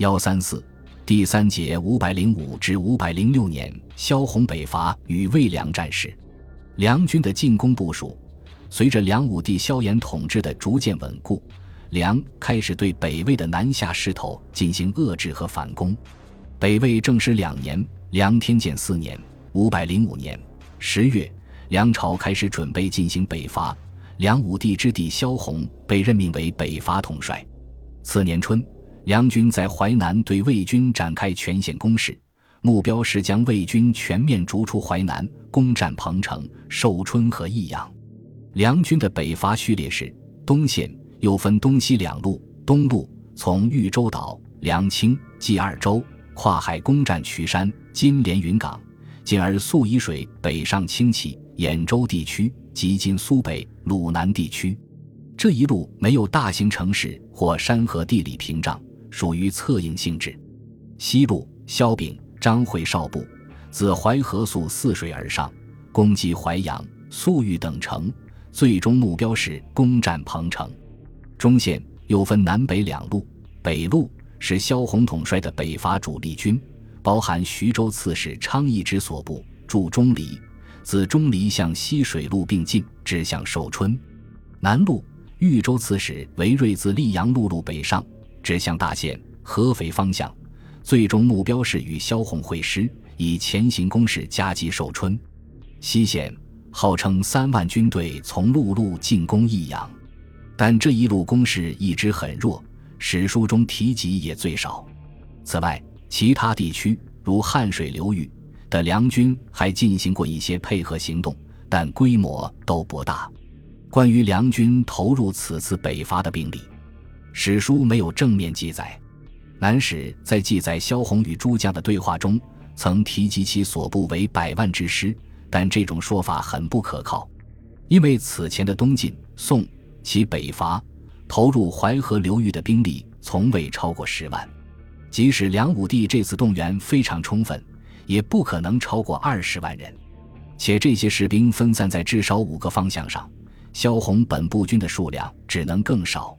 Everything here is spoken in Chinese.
幺三四第三节五百零五至五百零六年，萧红北伐与魏梁战事，梁军的进攻部署。随着梁武帝萧衍统治的逐渐稳固，梁开始对北魏的南下势头进行遏制和反攻。北魏正始两年，梁天监四年（五百零五年）十月，梁朝开始准备进行北伐。梁武帝之弟萧红被任命为北伐统帅。次年春，梁军在淮南对魏军展开全线攻势，目标是将魏军全面逐出淮南，攻占彭城、寿春和益阳。梁军的北伐序列是：东线又分东西两路，东路从豫州岛、梁清、济二州跨海攻占渠山、金莲云港，进而溯沂水北上清起、兖州地区及今苏北、鲁南地区。这一路没有大型城市或山河地理屏障，属于策应性质。西路萧炳、张惠少部自淮河溯泗水而上，攻击淮阳、宿豫等城。最终目标是攻占彭城。中线又分南北两路，北路是萧红统帅的北伐主力军，包含徐州刺史昌邑之所部，驻钟离，自钟离向西水路并进，直向寿春。南路豫州刺史韦睿自溧阳陆路北上，指向大县、合肥方向，最终目标是与萧红会师，以前行攻势夹击寿春。西线。号称三万军队从陆路进攻益阳，但这一路攻势一直很弱，史书中提及也最少。此外，其他地区如汉水流域的梁军还进行过一些配合行动，但规模都不大。关于梁军投入此次北伐的兵力，史书没有正面记载。南史在记载萧红与诸将的对话中，曾提及其所部为百万之师。但这种说法很不可靠，因为此前的东晋、宋其北伐投入淮河流域的兵力从未超过十万，即使梁武帝这次动员非常充分，也不可能超过二十万人。且这些士兵分散在至少五个方向上，萧红本部军的数量只能更少。